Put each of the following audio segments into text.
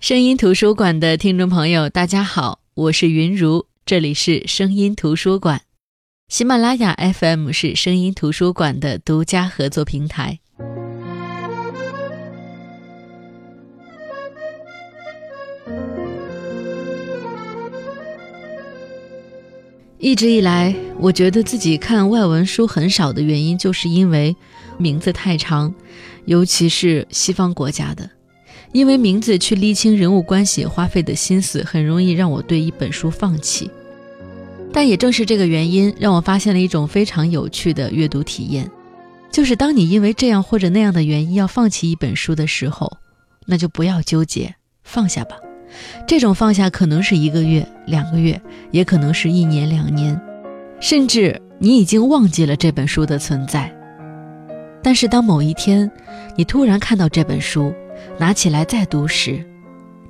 声音图书馆的听众朋友，大家好，我是云如，这里是声音图书馆。喜马拉雅 FM 是声音图书馆的独家合作平台。一直以来，我觉得自己看外文书很少的原因，就是因为名字太长，尤其是西方国家的。因为名字去厘清人物关系花费的心思，很容易让我对一本书放弃。但也正是这个原因，让我发现了一种非常有趣的阅读体验，就是当你因为这样或者那样的原因要放弃一本书的时候，那就不要纠结，放下吧。这种放下可能是一个月、两个月，也可能是一年、两年，甚至你已经忘记了这本书的存在。但是当某一天，你突然看到这本书，拿起来再读时，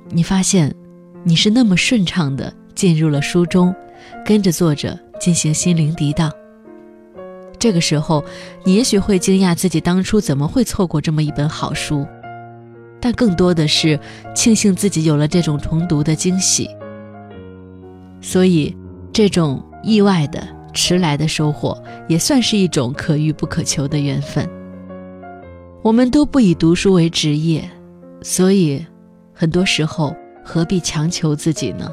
你发现，你是那么顺畅地进入了书中，跟着作者进行心灵涤荡。这个时候，你也许会惊讶自己当初怎么会错过这么一本好书，但更多的是庆幸自己有了这种重读的惊喜。所以，这种意外的迟来的收获，也算是一种可遇不可求的缘分。我们都不以读书为职业。所以，很多时候何必强求自己呢？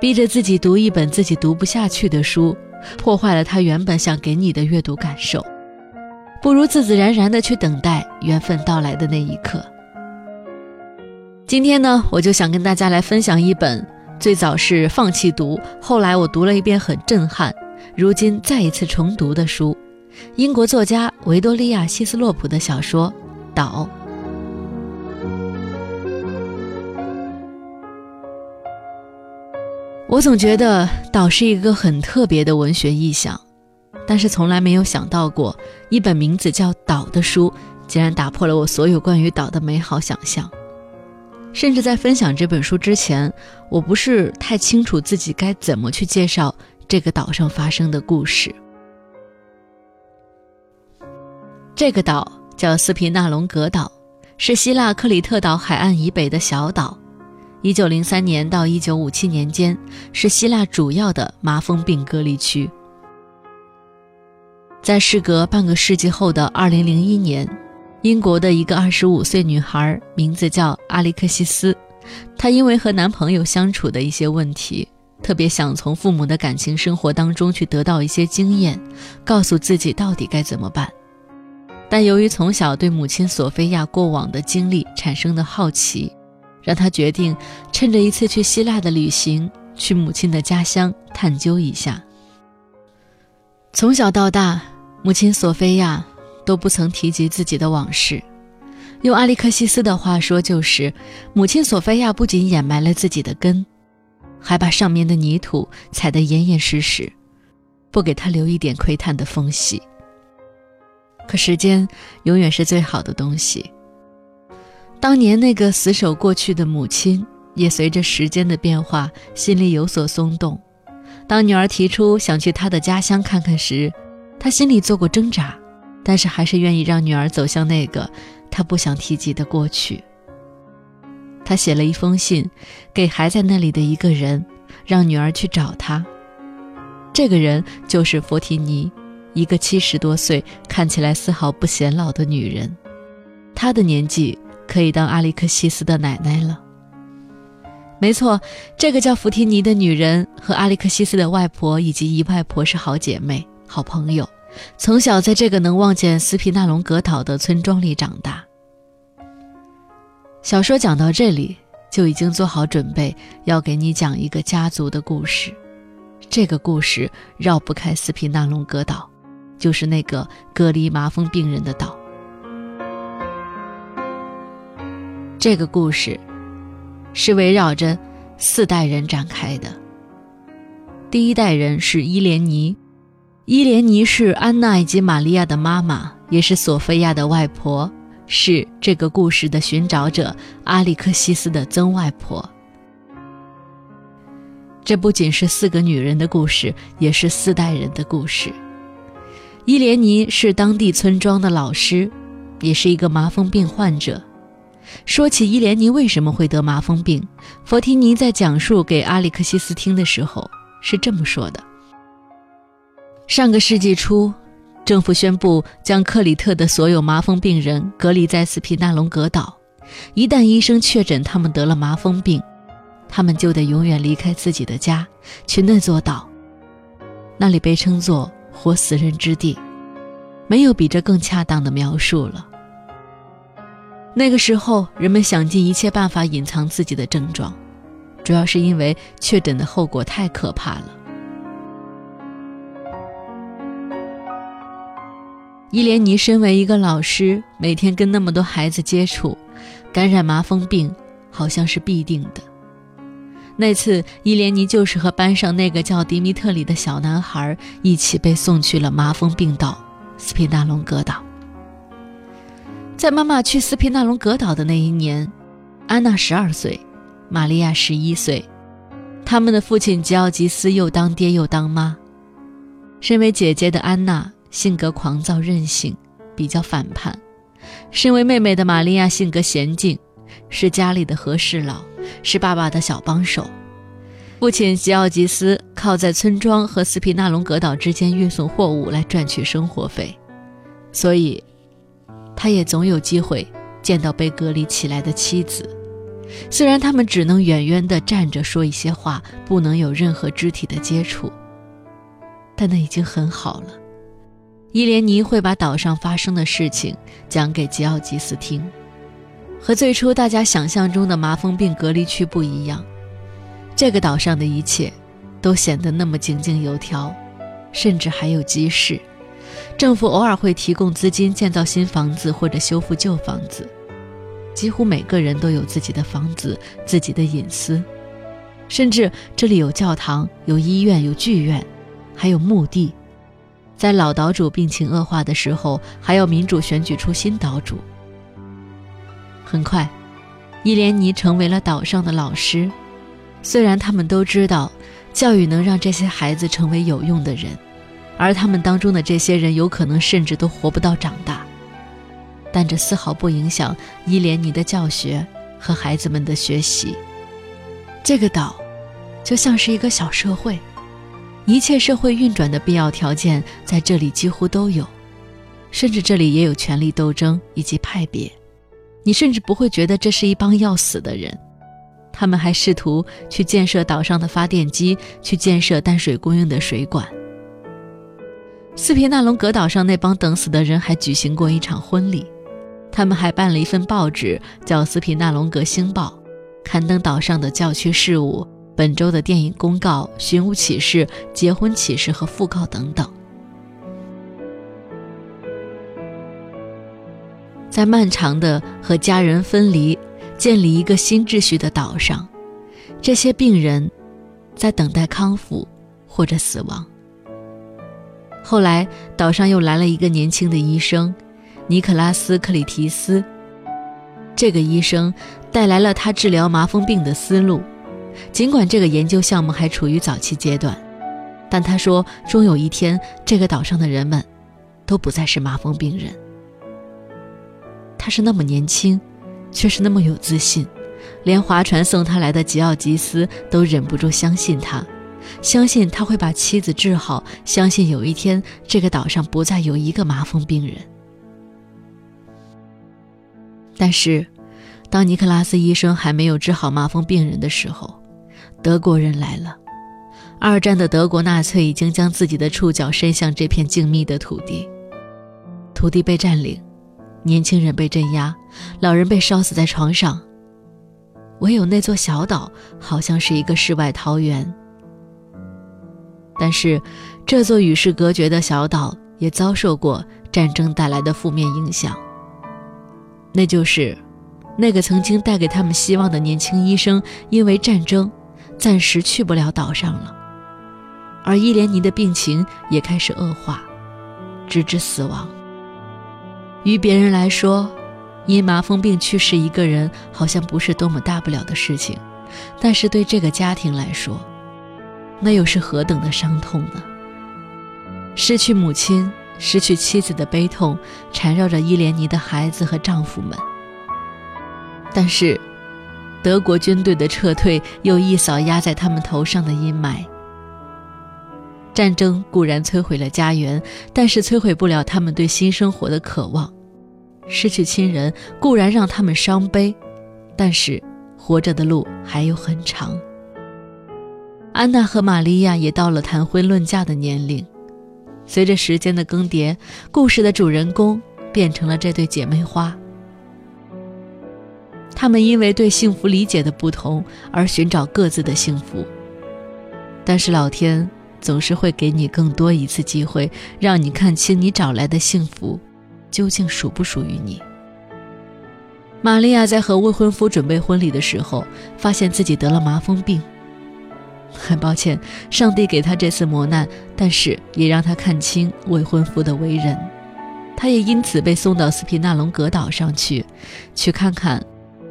逼着自己读一本自己读不下去的书，破坏了他原本想给你的阅读感受。不如自自然然的去等待缘分到来的那一刻。今天呢，我就想跟大家来分享一本最早是放弃读，后来我读了一遍很震撼，如今再一次重读的书——英国作家维多利亚·希斯洛普的小说《岛》。我总觉得岛是一个很特别的文学意象，但是从来没有想到过，一本名字叫《岛》的书，竟然打破了我所有关于岛的美好想象。甚至在分享这本书之前，我不是太清楚自己该怎么去介绍这个岛上发生的故事。这个岛叫斯皮纳龙格岛，是希腊克里特岛海岸以北的小岛。一九零三年到一九五七年间，是希腊主要的麻风病隔离区。在事隔半个世纪后的二零零一年，英国的一个二十五岁女孩，名字叫阿里克西斯，她因为和男朋友相处的一些问题，特别想从父母的感情生活当中去得到一些经验，告诉自己到底该怎么办。但由于从小对母亲索菲亚过往的经历产生的好奇。让他决定趁着一次去希腊的旅行，去母亲的家乡探究一下。从小到大，母亲索菲亚都不曾提及自己的往事。用阿里克西斯的话说，就是母亲索菲亚不仅掩埋了自己的根，还把上面的泥土踩得严严实实，不给他留一点窥探的缝隙。可时间永远是最好的东西。当年那个死守过去的母亲，也随着时间的变化，心里有所松动。当女儿提出想去她的家乡看看时，她心里做过挣扎，但是还是愿意让女儿走向那个她不想提及的过去。她写了一封信，给还在那里的一个人，让女儿去找他。这个人就是佛提尼，一个七十多岁、看起来丝毫不显老的女人。她的年纪。可以当阿里克西斯的奶奶了。没错，这个叫弗提尼的女人和阿里克西斯的外婆以及姨外婆是好姐妹、好朋友，从小在这个能望见斯皮纳龙格岛的村庄里长大。小说讲到这里，就已经做好准备要给你讲一个家族的故事。这个故事绕不开斯皮纳龙格岛，就是那个隔离麻风病人的岛。这个故事是围绕着四代人展开的。第一代人是伊莲妮，伊莲妮是安娜以及玛利亚的妈妈，也是索菲亚的外婆，是这个故事的寻找者阿里克西斯的曾外婆。这不仅是四个女人的故事，也是四代人的故事。伊莲妮是当地村庄的老师，也是一个麻风病患者。说起伊莲妮为什么会得麻风病，佛提尼在讲述给阿里克西斯听的时候是这么说的：上个世纪初，政府宣布将克里特的所有麻风病人隔离在斯皮纳龙格岛，一旦医生确诊他们得了麻风病，他们就得永远离开自己的家，去那座岛。那里被称作“活死人之地”，没有比这更恰当的描述了。那个时候，人们想尽一切办法隐藏自己的症状，主要是因为确诊的后果太可怕了。伊莲妮身为一个老师，每天跟那么多孩子接触，感染麻风病好像是必定的。那次，伊莲妮就是和班上那个叫迪米特里的小男孩一起被送去了麻风病岛斯皮纳龙格岛。在妈妈去斯皮纳龙格岛的那一年，安娜十二岁，玛利亚十一岁。他们的父亲吉奥吉斯又当爹又当妈。身为姐姐的安娜性格狂躁任性，比较反叛；身为妹妹的玛利亚性格娴静，是家里的和事佬，是爸爸的小帮手。父亲吉奥吉斯靠在村庄和斯皮纳龙格岛之间运送货物来赚取生活费，所以。他也总有机会见到被隔离起来的妻子，虽然他们只能远远地站着说一些话，不能有任何肢体的接触，但那已经很好了。伊莲妮会把岛上发生的事情讲给吉奥吉斯听，和最初大家想象中的麻风病隔离区不一样，这个岛上的一切都显得那么井井有条，甚至还有集市。政府偶尔会提供资金建造新房子或者修复旧房子，几乎每个人都有自己的房子、自己的隐私，甚至这里有教堂、有医院、有剧院，还有墓地。在老岛主病情恶化的时候，还要民主选举出新岛主。很快，伊莲妮成为了岛上的老师，虽然他们都知道，教育能让这些孩子成为有用的人。而他们当中的这些人有可能甚至都活不到长大，但这丝毫不影响伊莲妮的教学和孩子们的学习。这个岛就像是一个小社会，一切社会运转的必要条件在这里几乎都有，甚至这里也有权力斗争以及派别。你甚至不会觉得这是一帮要死的人，他们还试图去建设岛上的发电机，去建设淡水供应的水管。斯皮纳龙格岛上那帮等死的人还举行过一场婚礼，他们还办了一份报纸，叫《斯皮纳龙格星报》，刊登岛上的教区事务、本周的电影公告、寻物启事、结婚启事和讣告等等。在漫长的和家人分离、建立一个新秩序的岛上，这些病人在等待康复或者死亡。后来，岛上又来了一个年轻的医生，尼克拉斯·克里提斯。这个医生带来了他治疗麻风病的思路。尽管这个研究项目还处于早期阶段，但他说，终有一天，这个岛上的人们都不再是麻风病人。他是那么年轻，却是那么有自信，连划船送他来的吉奥吉斯都忍不住相信他。相信他会把妻子治好，相信有一天这个岛上不再有一个麻风病人。但是，当尼克拉斯医生还没有治好麻风病人的时候，德国人来了。二战的德国纳粹已经将自己的触角伸向这片静谧的土地，土地被占领，年轻人被镇压，老人被烧死在床上。唯有那座小岛好像是一个世外桃源。但是，这座与世隔绝的小岛也遭受过战争带来的负面影响。那就是，那个曾经带给他们希望的年轻医生，因为战争，暂时去不了岛上了。而伊莲妮的病情也开始恶化，直至死亡。于别人来说，因麻风病去世一个人，好像不是多么大不了的事情，但是对这个家庭来说，那又是何等的伤痛呢？失去母亲、失去妻子的悲痛缠绕着伊莲妮的孩子和丈夫们。但是，德国军队的撤退又一扫压在他们头上的阴霾。战争固然摧毁了家园，但是摧毁不了他们对新生活的渴望。失去亲人固然让他们伤悲，但是活着的路还有很长。安娜和玛利亚也到了谈婚论嫁的年龄。随着时间的更迭，故事的主人公变成了这对姐妹花。他们因为对幸福理解的不同而寻找各自的幸福，但是老天总是会给你更多一次机会，让你看清你找来的幸福究竟属不属于你。玛利亚在和未婚夫准备婚礼的时候，发现自己得了麻风病。很抱歉，上帝给他这次磨难，但是也让他看清未婚夫的为人。他也因此被送到斯皮纳龙格岛上去，去看看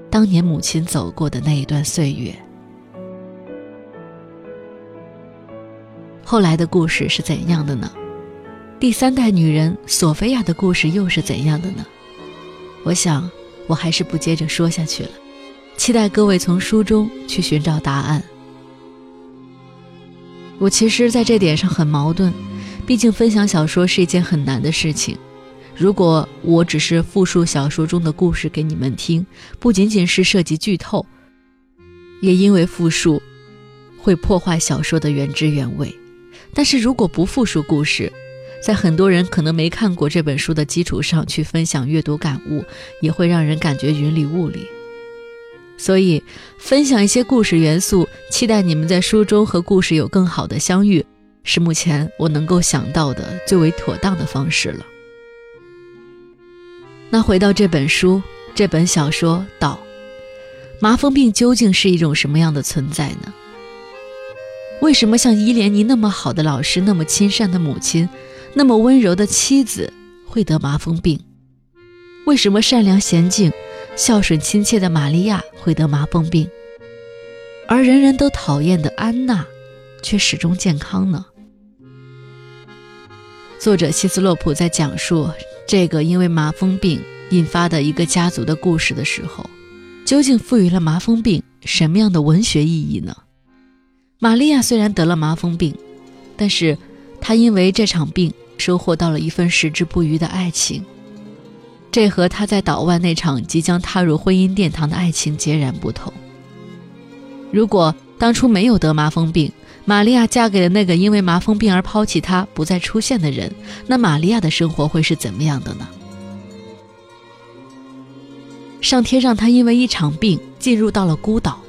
当年母亲走过的那一段岁月。后来的故事是怎样的呢？第三代女人索菲亚的故事又是怎样的呢？我想，我还是不接着说下去了。期待各位从书中去寻找答案。我其实在这点上很矛盾，毕竟分享小说是一件很难的事情。如果我只是复述小说中的故事给你们听，不仅仅是涉及剧透，也因为复述会破坏小说的原汁原味。但是如果不复述故事，在很多人可能没看过这本书的基础上去分享阅读感悟，也会让人感觉云里雾里。所以，分享一些故事元素，期待你们在书中和故事有更好的相遇，是目前我能够想到的最为妥当的方式了。那回到这本书，这本小说，道，麻风病究竟是一种什么样的存在呢？为什么像伊莲妮那么好的老师，那么亲善的母亲，那么温柔的妻子会得麻风病？为什么善良娴静？孝顺亲切的玛利亚会得麻风病，而人人都讨厌的安娜，却始终健康呢？作者希斯洛普在讲述这个因为麻风病引发的一个家族的故事的时候，究竟赋予了麻风病什么样的文学意义呢？玛利亚虽然得了麻风病，但是她因为这场病收获到了一份矢志不渝的爱情。这和他在岛外那场即将踏入婚姻殿堂的爱情截然不同。如果当初没有得麻风病，玛利亚嫁给了那个因为麻风病而抛弃她、不再出现的人，那玛利亚的生活会是怎么样的呢？上天让她因为一场病进入到了孤岛，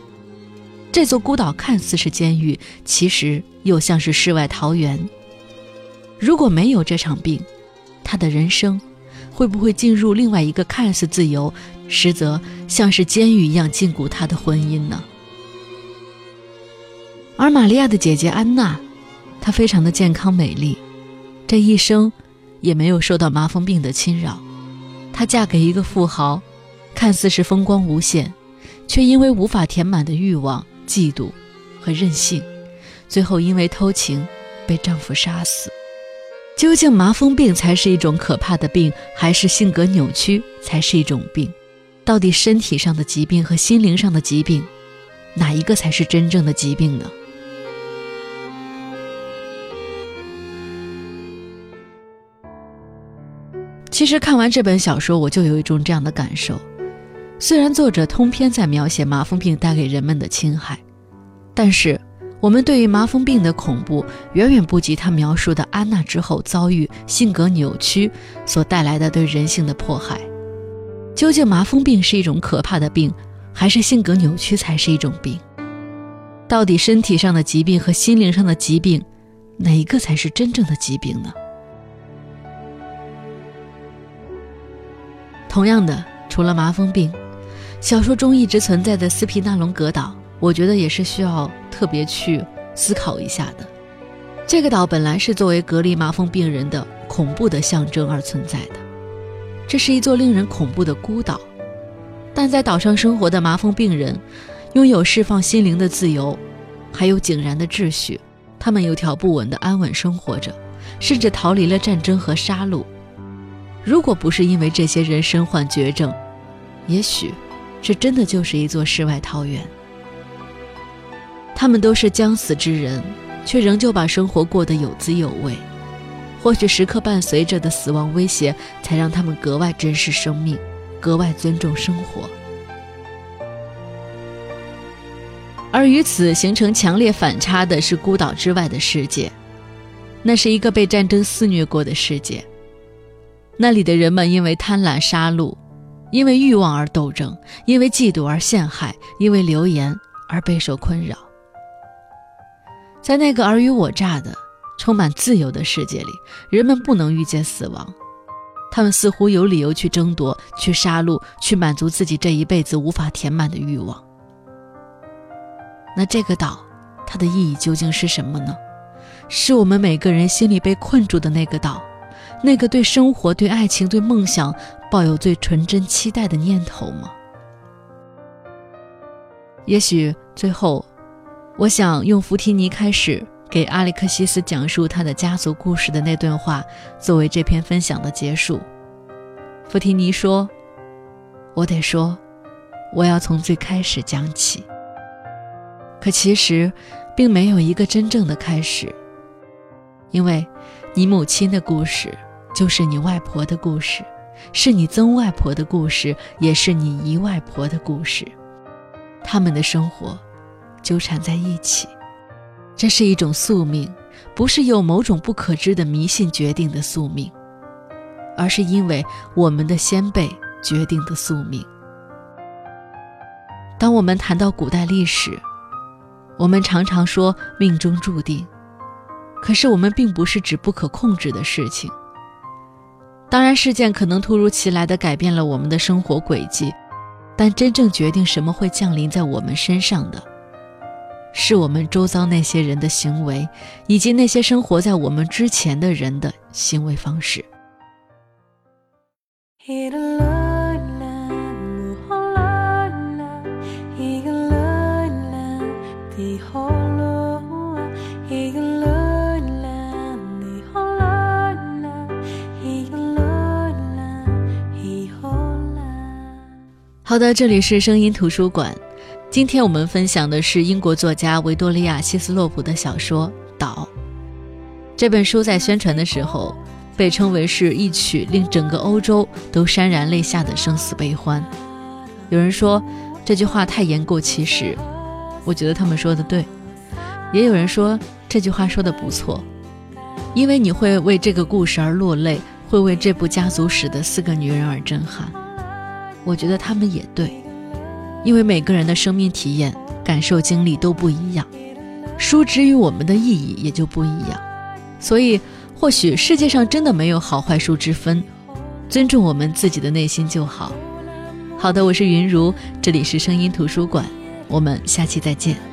这座孤岛看似是监狱，其实又像是世外桃源。如果没有这场病，她的人生。会不会进入另外一个看似自由，实则像是监狱一样禁锢他的婚姻呢？而玛利亚的姐姐安娜，她非常的健康美丽，这一生也没有受到麻风病的侵扰。她嫁给一个富豪，看似是风光无限，却因为无法填满的欲望、嫉妒和任性，最后因为偷情被丈夫杀死。究竟麻风病才是一种可怕的病，还是性格扭曲才是一种病？到底身体上的疾病和心灵上的疾病，哪一个才是真正的疾病呢？其实看完这本小说，我就有一种这样的感受：虽然作者通篇在描写麻风病带给人们的侵害，但是。我们对于麻风病的恐怖，远远不及他描述的安娜之后遭遇性格扭曲所带来的对人性的迫害。究竟麻风病是一种可怕的病，还是性格扭曲才是一种病？到底身体上的疾病和心灵上的疾病，哪一个才是真正的疾病呢？同样的，除了麻风病，小说中一直存在的斯皮纳龙格岛。我觉得也是需要特别去思考一下的。这个岛本来是作为隔离麻风病人的恐怖的象征而存在的，这是一座令人恐怖的孤岛。但在岛上生活的麻风病人，拥有释放心灵的自由，还有井然的秩序。他们有条不紊地安稳生活着，甚至逃离了战争和杀戮。如果不是因为这些人身患绝症，也许这真的就是一座世外桃源。他们都是将死之人，却仍旧把生活过得有滋有味。或许时刻伴随着的死亡威胁，才让他们格外珍视生命，格外尊重生活。而与此形成强烈反差的是孤岛之外的世界，那是一个被战争肆虐过的世界。那里的人们因为贪婪杀戮，因为欲望而斗争，因为嫉妒而陷害，因为流言而备受困扰。在那个尔虞我诈的、充满自由的世界里，人们不能预见死亡，他们似乎有理由去争夺、去杀戮、去满足自己这一辈子无法填满的欲望。那这个岛，它的意义究竟是什么呢？是我们每个人心里被困住的那个岛，那个对生活、对爱情、对梦想抱有最纯真期待的念头吗？也许最后。我想用弗提尼开始给阿里克西斯讲述他的家族故事的那段话作为这篇分享的结束。弗提尼说：“我得说，我要从最开始讲起。可其实，并没有一个真正的开始，因为，你母亲的故事就是你外婆的故事，是你曾外婆的故事，也是你姨外婆的故事，他们的生活。”纠缠在一起，这是一种宿命，不是由某种不可知的迷信决定的宿命，而是因为我们的先辈决定的宿命。当我们谈到古代历史，我们常常说命中注定，可是我们并不是指不可控制的事情。当然，事件可能突如其来的改变了我们的生活轨迹，但真正决定什么会降临在我们身上的。是我们周遭那些人的行为，以及那些生活在我们之前的人的行为方式。好的，这里是声音图书馆。今天我们分享的是英国作家维多利亚·希斯洛普的小说《岛》。这本书在宣传的时候，被称为是一曲令整个欧洲都潸然泪下的生死悲欢。有人说这句话太言过其实，我觉得他们说的对。也有人说这句话说的不错，因为你会为这个故事而落泪，会为这部家族史的四个女人而震撼。我觉得他们也对。因为每个人的生命体验、感受、经历都不一样，书之于我们的意义也就不一样。所以，或许世界上真的没有好坏书之分，尊重我们自己的内心就好。好的，我是云如，这里是声音图书馆，我们下期再见。